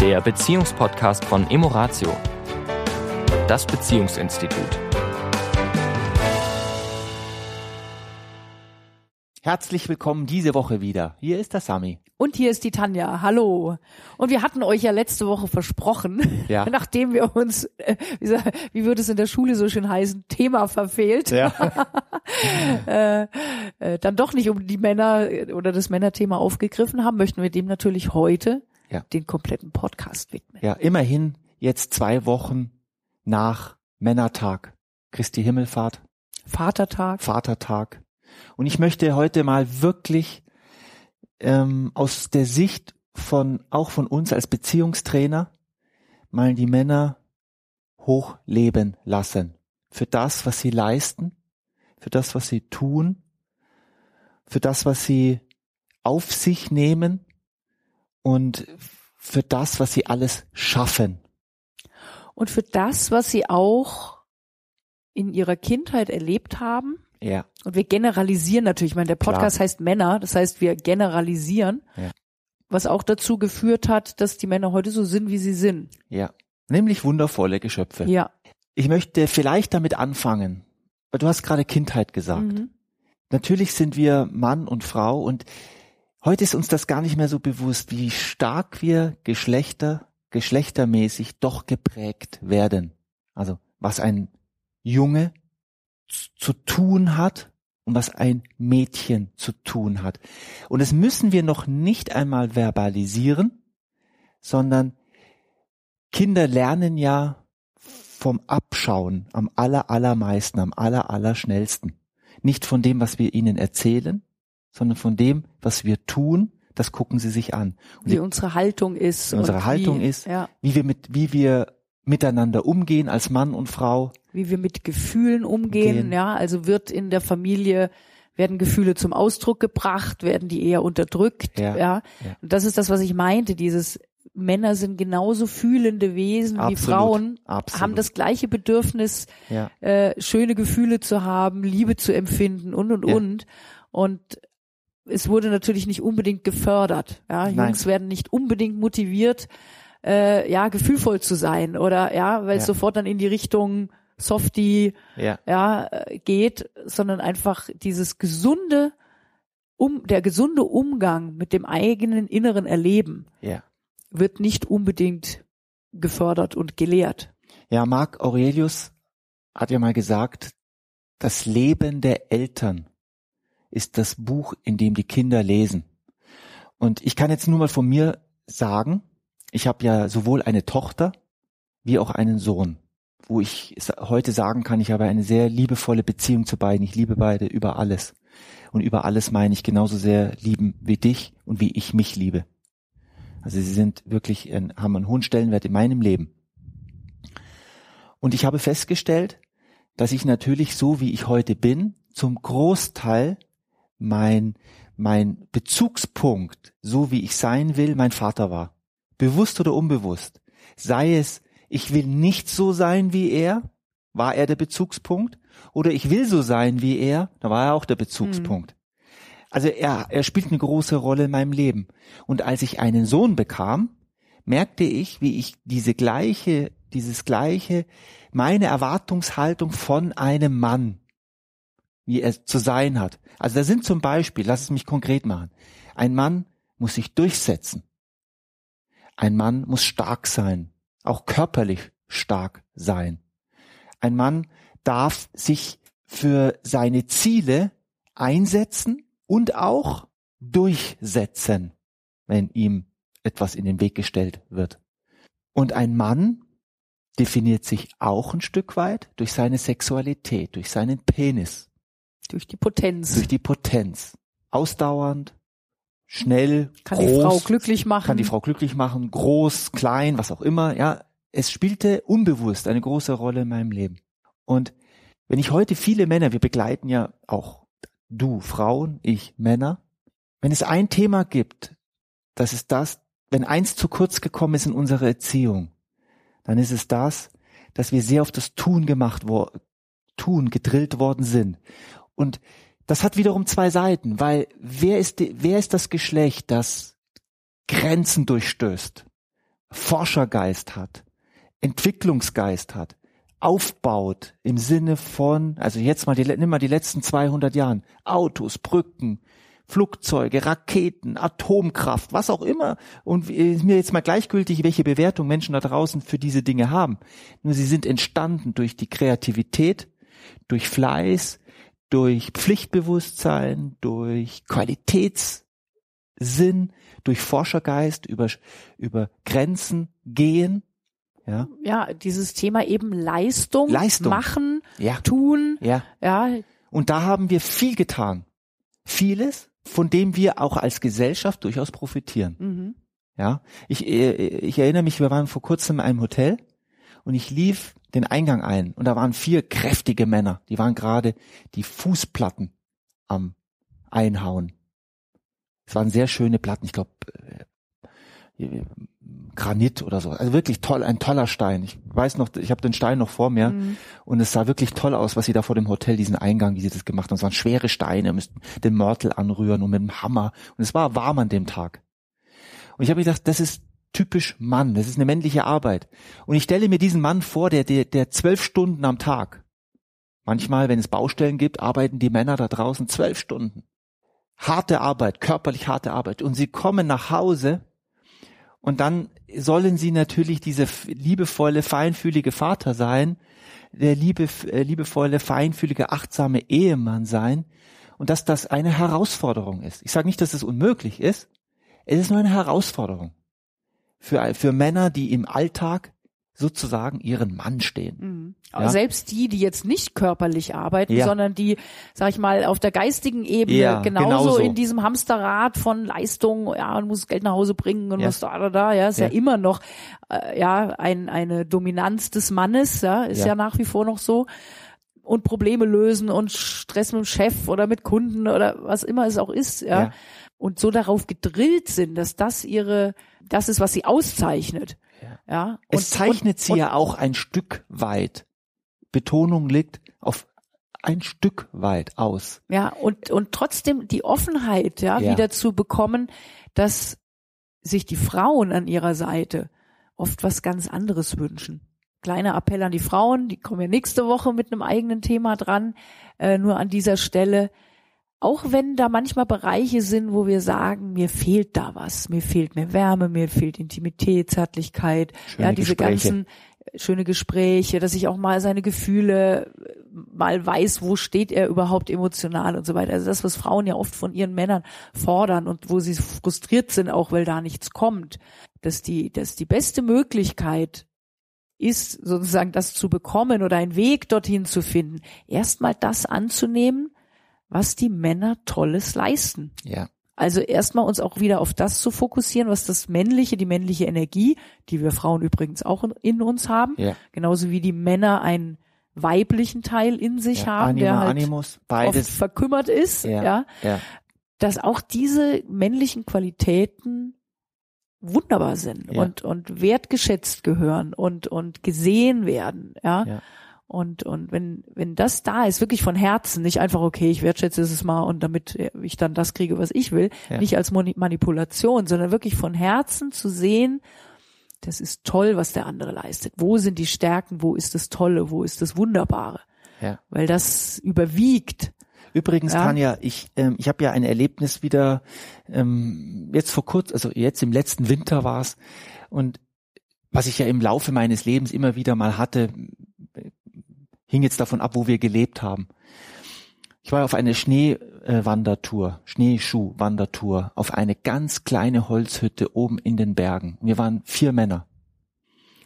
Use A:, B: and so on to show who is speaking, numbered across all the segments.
A: der Beziehungspodcast von Emoratio, das Beziehungsinstitut.
B: Herzlich willkommen diese Woche wieder. Hier ist der Sami.
C: Und hier ist die Tanja. Hallo. Und wir hatten euch ja letzte Woche versprochen,
B: Ja.
C: nachdem wir uns, äh, wie, wie würde es in der Schule so schön heißen, Thema verfehlt,
B: Ja.
C: äh, äh, dann doch nicht um die Männer äh, oder das Männerthema aufgegriffen haben, möchten wir dem natürlich heute
B: Ja.
C: den kompletten Podcast widmen.
B: ja, immerhin jetzt zwei Wochen nach Männertag, Christi Himmelfahrt,
C: Vatertag.
B: Vatertag. Und ich möchte heute mal wirklich ähm, aus der Sicht von auch von uns als Beziehungstrainer mal die Männer hochleben lassen für das, was sie leisten, für das, was sie tun, für das, was sie auf sich nehmen und für das, was sie alles schaffen.
C: Und für das, was sie auch in ihrer Kindheit erlebt haben,
B: Ja,
C: Und wir generalisieren natürlich. Ich meine, der Podcast
B: Klar.
C: heißt Männer, das heißt, wir generalisieren.
B: Ja.
C: Was auch dazu geführt hat, dass die Männer heute so sind, wie sie sind.
B: ja. Nämlich wundervolle Geschöpfe.
C: Ja.
B: Ich möchte vielleicht damit anfangen, weil du hast gerade Kindheit gesagt.
C: Mhm.
B: Natürlich sind wir Mann und Frau und heute ist uns das gar nicht mehr so bewusst, wie stark wir Geschlechter, geschlechtermäßig doch geprägt werden. Also was ein Junge zu tun hat und was ein Mädchen zu tun hat. Und das müssen wir noch nicht einmal verbalisieren, sondern Kinder lernen ja vom Abschauen am aller, allermeisten, am aller, allerschnellsten. Nicht von dem, was wir ihnen erzählen, sondern von dem, was wir tun, das gucken sie sich an. Und
C: Wie
B: sie,
C: unsere Haltung ist.
B: Wie unsere Haltung
C: wie,
B: ist.
C: Ja.
B: wie wir mit, wie wir miteinander umgehen als Mann und Frau.
C: Wie wir mit Gefühlen umgehen.
B: Gehen.
C: Ja. Also wird in der Familie, werden Gefühle zum Ausdruck gebracht, werden die eher unterdrückt.
B: Ja.
C: Ja.
B: Ja.
C: Und das ist das, was ich meinte. Dieses Männer sind genauso fühlende Wesen wie
B: Absolut.
C: Frauen,
B: Absolut.
C: haben das gleiche Bedürfnis,
B: Ja,
C: äh, schöne Gefühle zu haben, Liebe zu empfinden und und und. Und es wurde natürlich nicht unbedingt gefördert. Ja,
B: Nein.
C: Jungs werden nicht unbedingt motiviert, äh, ja, gefühlvoll zu sein oder ja, weil es
B: Ja.
C: sofort dann in die Richtung Softie
B: ja,
C: ja äh, geht, sondern einfach dieses gesunde um der gesunde Umgang mit dem eigenen inneren Erleben
B: ja.
C: wird nicht unbedingt gefördert und gelehrt.
B: Ja, Marc Aurelius hat ja mal gesagt, das Leben der Eltern ist das Buch, in dem die Kinder lesen. Und ich kann jetzt nur mal von mir sagen, ich habe ja sowohl eine Tochter wie auch einen Sohn, wo ich heute sagen kann, ich habe eine sehr liebevolle Beziehung zu beiden. Ich liebe beide über alles. Und über alles meine ich genauso sehr lieben wie dich und wie ich mich liebe. Also sie sind wirklich, haben einen hohen Stellenwert in meinem Leben. Und ich habe festgestellt, dass ich natürlich so wie ich heute bin, zum Großteil mein, mein Bezugspunkt, so wie ich sein will, mein Vater war. Bewusst oder unbewusst. Sei es, ich will nicht so sein wie er, war er der Bezugspunkt, oder ich will so sein wie er, da war er auch der Bezugspunkt. Also er, er spielt eine große Rolle in meinem Leben. Und als ich einen Sohn bekam, merkte ich, wie ich diese gleiche, dieses gleiche, meine Erwartungshaltung von einem Mann, wie er zu sein hat. Also da sind zum Beispiel, lass es mich konkret machen, ein Mann muss sich durchsetzen. Ein Mann muss stark sein, auch körperlich stark sein. Ein Mann darf sich für seine Ziele einsetzen und auch durchsetzen, wenn ihm etwas in den Weg gestellt wird. Und ein Mann definiert sich auch ein Stück weit durch seine Sexualität, durch seinen Penis,
C: Durch die Potenz.
B: durch die Potenz. Ausdauernd, schnell,
C: kann
B: groß,
C: die Frau glücklich machen.
B: kann die Frau glücklich machen, groß, klein, was auch immer. Ja, es spielte unbewusst eine große Rolle in meinem Leben. Und wenn ich heute viele Männer, wir begleiten ja auch du Frauen, ich Männer, wenn es ein Thema gibt, das ist das, wenn eins zu kurz gekommen ist in unserer Erziehung, dann ist es das, dass wir sehr auf das Tun gemacht worden, Tun gedrillt worden sind. Und das hat wiederum zwei Seiten, weil wer ist, die, wer ist das Geschlecht, das Grenzen durchstößt? Forschergeist hat, Entwicklungsgeist hat, aufbaut im Sinne von, also jetzt mal die, nimm mal die letzten 200 Jahren, Autos, Brücken, Flugzeuge, Raketen, Atomkraft, was auch immer. Und ist mir jetzt mal gleichgültig, welche Bewertung Menschen da draußen für diese Dinge haben. Nur sie sind entstanden durch die Kreativität, durch Fleiß, durch Pflichtbewusstsein, durch Qualitätssinn, durch Forschergeist, über, über Grenzen gehen. Ja.
C: ja, dieses Thema eben Leistung,
B: Leistung.
C: machen,
B: Ja.
C: tun.
B: Ja.
C: Ja,
B: Und da haben wir viel getan. Vieles, von dem wir auch als Gesellschaft durchaus profitieren.
C: mhm.
B: Ja, ich, äh, ich erinnere mich, wir waren vor kurzem in einem Hotel und ich lief den Eingang ein und da waren vier kräftige Männer, die waren gerade die Fußplatten am Einhauen. Es waren sehr schöne Platten, ich glaube äh, Granit oder so. Also wirklich toll, ein toller Stein. Ich weiß noch, ich habe den Stein noch vor mir
C: Mhm.
B: und es sah wirklich toll aus, was sie da vor dem Hotel, diesen Eingang, wie sie das gemacht haben. Es waren schwere Steine, müssten den Mörtel anrühren und mit dem Hammer. Und es war warm an dem Tag. Und ich habe gedacht, das ist typisch Mann, das ist eine männliche Arbeit. Und ich stelle mir diesen Mann vor, der, der, der zwölf Stunden am Tag. Manchmal, wenn es Baustellen gibt, arbeiten die Männer da draußen zwölf Stunden. Harte Arbeit, körperlich harte Arbeit. Und sie kommen nach Hause und dann sollen sie natürlich dieser liebevolle, feinfühlige Vater sein, der liebe, äh, liebevolle, feinfühlige, achtsame Ehemann sein und dass das eine Herausforderung ist. Ich sage nicht, dass es unmöglich ist. Es ist nur eine Herausforderung für, für Männer, die im Alltag sozusagen ihren Mann stehen.
C: Mhm.
B: Ja.
C: Selbst die, die jetzt nicht körperlich arbeiten,
B: Ja.
C: sondern die, sag ich mal, auf der geistigen Ebene
B: Ja,
C: genauso,
B: genauso.
C: in diesem Hamsterrad von Leistung, ja, und muss Geld nach Hause bringen und muss da, da, da, ja, ist
B: ja,
C: immer noch, äh, ja, ein, eine Dominanz des Mannes, ja, ist ja.
B: Ja.
C: nach wie vor noch so. Und Probleme lösen und Stress mit dem Chef oder mit Kunden oder was immer es auch ist, ja.
B: Ja.
C: Und so darauf gedrillt sind, dass das ihre, das ist, was sie auszeichnet.
B: Ja.
C: Ja.
B: Es
C: Und-
B: zeichnet
C: und,
B: sie
C: und,
B: ja auch ein Stück weit. Betonung liegt auf ein Stück weit aus.
C: Ja, und, und trotzdem die Offenheit, ja,
B: Ja.
C: wieder zu bekommen, dass sich die Frauen an ihrer Seite oft was ganz anderes wünschen. Kleiner Appell an die Frauen, die kommen ja nächste Woche mit einem eigenen Thema dran, äh, nur an dieser Stelle. Auch wenn da manchmal Bereiche sind, wo wir sagen, mir fehlt da was, mir fehlt mehr Wärme, mir fehlt Intimität, Zärtlichkeit,
B: Schöne
C: ja, diese
B: Gespräche.
C: ganzen äh, schöne Gespräche, dass ich auch mal seine Gefühle äh, mal weiß, wo steht er überhaupt emotional und so weiter. Also das, was Frauen ja oft von ihren Männern fordern und wo sie frustriert sind, auch weil da nichts kommt, dass die, dass die beste Möglichkeit ist, sozusagen das zu bekommen oder einen Weg dorthin zu finden, erstmal das anzunehmen, was die Männer Tolles leisten.
B: Ja.
C: Also erstmal uns auch wieder auf das zu fokussieren, was das männliche, die männliche Energie, die wir Frauen übrigens auch in, uns haben,
B: Ja.
C: genauso wie die Männer einen weiblichen Teil in sich
B: ja.
C: haben,
B: Anima,
C: der halt
B: Animus,
C: oft
B: beides.
C: verkümmert ist,
B: Ja.
C: ja,
B: Ja.
C: dass auch diese männlichen Qualitäten wunderbar sind
B: Ja.
C: und und wertgeschätzt gehören und und gesehen werden, ja. Und und wenn wenn das da ist, wirklich von Herzen, nicht einfach okay, ich wertschätze es mal und damit ich dann das kriege, was ich will,
B: Ja.
C: nicht als Manipulation, sondern wirklich von Herzen zu sehen, das ist toll, was der andere leistet. Wo sind die Stärken? Wo ist das Tolle? Wo ist das Wunderbare?
B: Ja.
C: Weil das überwiegt.
B: Übrigens,
C: Ja.
B: Tanja, ich, ähm, ich habe ja ein Erlebnis wieder ähm, jetzt vor kurz, also jetzt im letzten Winter war es und was ich ja im Laufe meines Lebens immer wieder mal hatte, äh, hing jetzt davon ab, wo wir gelebt haben. Ich war auf eine Schneewandertour, Schneeschuhwandertour, auf eine ganz kleine Holzhütte oben in den Bergen. Wir waren vier Männer.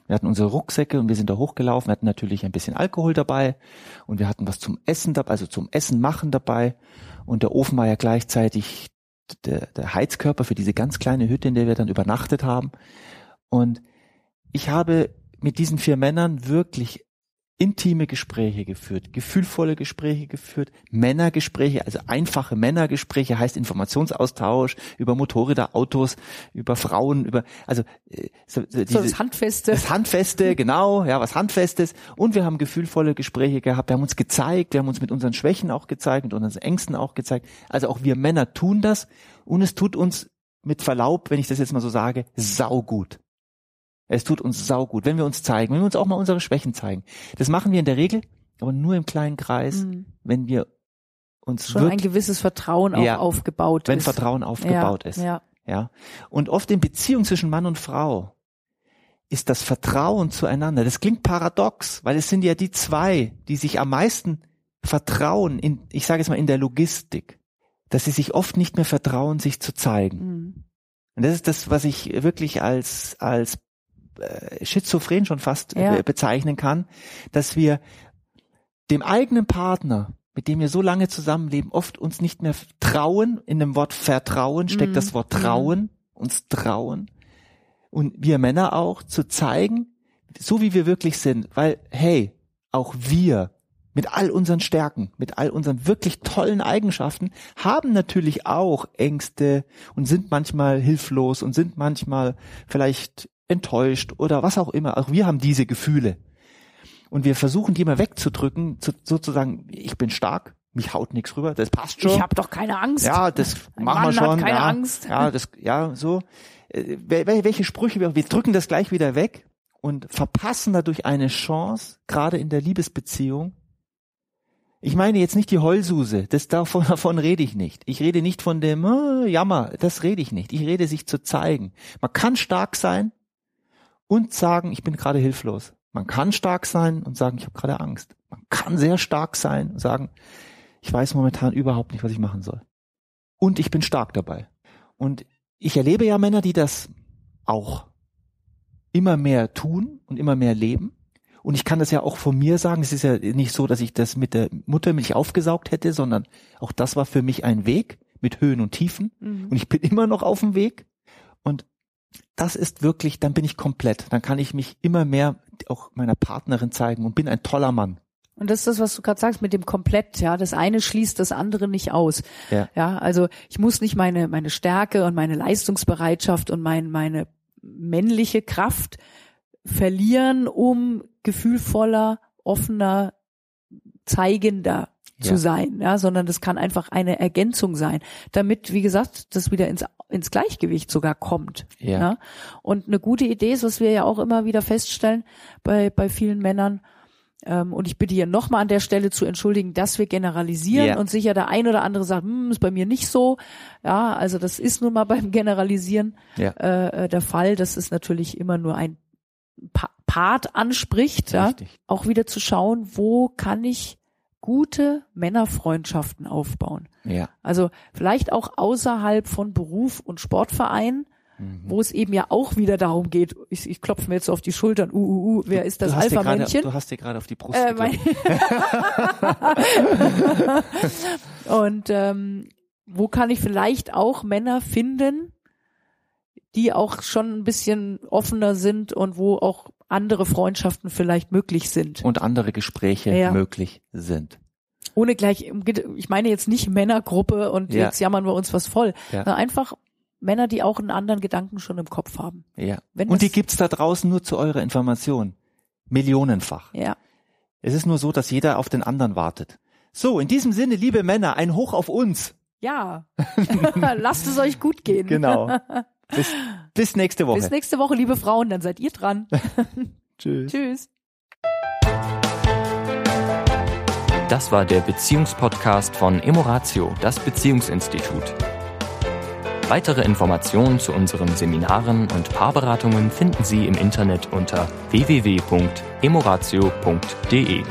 B: Wir hatten unsere Rucksäcke und wir sind da hochgelaufen, wir hatten natürlich ein bisschen Alkohol dabei und wir hatten was zum Essen dabei, also zum Essen machen dabei. Und der Ofen war ja gleichzeitig der, der Heizkörper für diese ganz kleine Hütte, in der wir dann übernachtet haben. Und ich habe mit diesen vier Männern wirklich intime Gespräche geführt, gefühlvolle Gespräche geführt, Männergespräche, also einfache Männergespräche heißt Informationsaustausch über Motorräder, Autos, über Frauen, über also äh, so, so
C: So
B: diese,
C: das Handfeste.
B: das Handfeste, genau, ja, was Handfestes. Und wir haben gefühlvolle Gespräche gehabt. Wir haben uns gezeigt, wir haben uns mit unseren Schwächen auch gezeigt, mit unseren Ängsten auch gezeigt. Also auch wir Männer tun das und es tut uns mit Verlaub, wenn ich das jetzt mal so sage, saugut. Es tut uns saugut, wenn wir uns zeigen, wenn wir uns auch mal unsere Schwächen zeigen. Das machen wir in der Regel, aber nur im kleinen Kreis,
C: Mhm.
B: wenn wir uns
C: Schon ein
B: wirklich,
C: gewisses Vertrauen auch
B: Ja.
C: aufgebaut
B: wenn
C: ist.
B: Vertrauen aufgebaut
C: ja,
B: ist.
C: Ja.
B: Ja. Und oft in Beziehung zwischen Mann und Frau ist das Vertrauen zueinander. Das klingt paradox, weil es sind ja die zwei, die sich am meisten vertrauen in, ich sage es mal in der Logistik, dass sie sich oft nicht mehr vertrauen, sich zu zeigen.
C: Mhm.
B: Und das ist das, was ich wirklich als, als schizophren schon fast
C: Ja.
B: äh, bezeichnen kann, dass wir dem eigenen Partner, mit dem wir so lange zusammenleben, oft uns nicht mehr trauen. In dem Wort Vertrauen steckt
C: Mhm.
B: das Wort
C: Mhm.
B: trauen, uns trauen. Und wir Männer auch zu zeigen, so wie wir wirklich sind, weil, hey, auch wir mit all unseren Stärken, mit all unseren wirklich tollen Eigenschaften, haben natürlich auch Ängste und sind manchmal hilflos und sind manchmal vielleicht enttäuscht oder was auch immer. Auch wir haben diese Gefühle. Und wir versuchen die immer wegzudrücken, zu, sozusagen, ich bin stark, mich haut nichts rüber, das passt schon.
C: Ich habe doch keine Angst.
B: Ja, das
C: Ein
B: machen wir
C: Mann
B: schon.
C: hat keine
B: ja,
C: Angst.
B: Ja, das, ja, so. Äh, wel- wel- Welche Sprüche wir, wir drücken das gleich wieder weg und verpassen dadurch eine Chance, gerade in der Liebesbeziehung. Ich meine jetzt nicht die Heulsuse, das davon, davon rede ich nicht. Ich rede nicht von dem äh, Jammer, das rede ich nicht. Ich rede sich zu zeigen. Man kann stark sein und sagen, ich bin gerade hilflos. Man kann stark sein und sagen, ich habe gerade Angst. Man kann sehr stark sein und sagen, ich weiß momentan überhaupt nicht, was ich machen soll. Und ich bin stark dabei. Und ich erlebe ja Männer, die das auch immer mehr tun und immer mehr leben. Und ich kann das ja auch von mir sagen. Es ist ja nicht so, dass ich das mit der Muttermilch aufgesaugt hätte, sondern auch das war für mich ein Weg mit Höhen und Tiefen.
C: Mhm.
B: Und ich bin immer noch auf dem Weg. Und das ist wirklich, dann bin ich komplett. Dann kann ich mich immer mehr auch meiner Partnerin zeigen und bin ein toller Mann.
C: Und das ist das, was du gerade sagst mit dem komplett, ja. Das eine schließt das andere nicht aus.
B: Ja.
C: Ja, also ich muss nicht meine, meine Stärke und meine Leistungsbereitschaft und mein, meine männliche Kraft verlieren, um gefühlvoller, offener, zeigender
B: Ja.
C: zu sein, ja, sondern das kann einfach eine Ergänzung sein, damit, wie gesagt, das wieder ins, ins Gleichgewicht sogar kommt.
B: Ja.
C: Ja? Und eine gute Idee ist, was wir ja auch immer wieder feststellen bei, bei vielen Männern, ähm, und ich bitte hier nochmal an der Stelle zu entschuldigen, dass wir generalisieren
B: Ja.
C: und sicher der ein oder andere sagt, hm, ist bei mir nicht so. Ja, also das ist nun mal beim Generalisieren
B: Ja.
C: äh, äh, der Fall, dass es natürlich immer nur ein pa Part anspricht, ja,
B: Richtig.
C: auch wieder zu schauen, wo kann ich gute Männerfreundschaften aufbauen.
B: Ja.
C: Also vielleicht auch außerhalb von Beruf und Sportverein,
B: Mhm.
C: wo es eben ja auch wieder darum geht, ich, ich klopfe mir jetzt auf die Schultern, uh, uh, uh, wer ist das Alpha-Männchen?
B: Du hast dir gerade auf die Brust
C: Äh, und ähm, wo kann ich vielleicht auch Männer finden, die auch schon ein bisschen offener sind und wo auch andere Freundschaften vielleicht möglich sind.
B: und andere Gespräche
C: Ja.
B: möglich sind.
C: Ohne gleich, ich meine jetzt nicht Männergruppe und
B: Ja.
C: jetzt jammern wir uns was voll,
B: Ja.
C: einfach Männer, die auch einen anderen Gedanken schon im Kopf haben.
B: Ja.
C: Wenn
B: und die gibt's da draußen nur zu eurer Information. Millionenfach.
C: Ja.
B: Es ist nur so, dass jeder auf den anderen wartet. So, in diesem Sinne, liebe Männer, ein Hoch auf uns.
C: Ja. Lasst es euch gut gehen.
B: Genau. Bis, bis nächste Woche.
C: Bis nächste Woche, liebe Frauen, dann seid ihr dran.
B: Tschüss.
C: Tschüss.
A: Das war der Beziehungspodcast von Emoratio, das Beziehungsinstitut. Weitere Informationen zu unseren Seminaren und Paarberatungen finden Sie im Internet unter www.emoratio.de.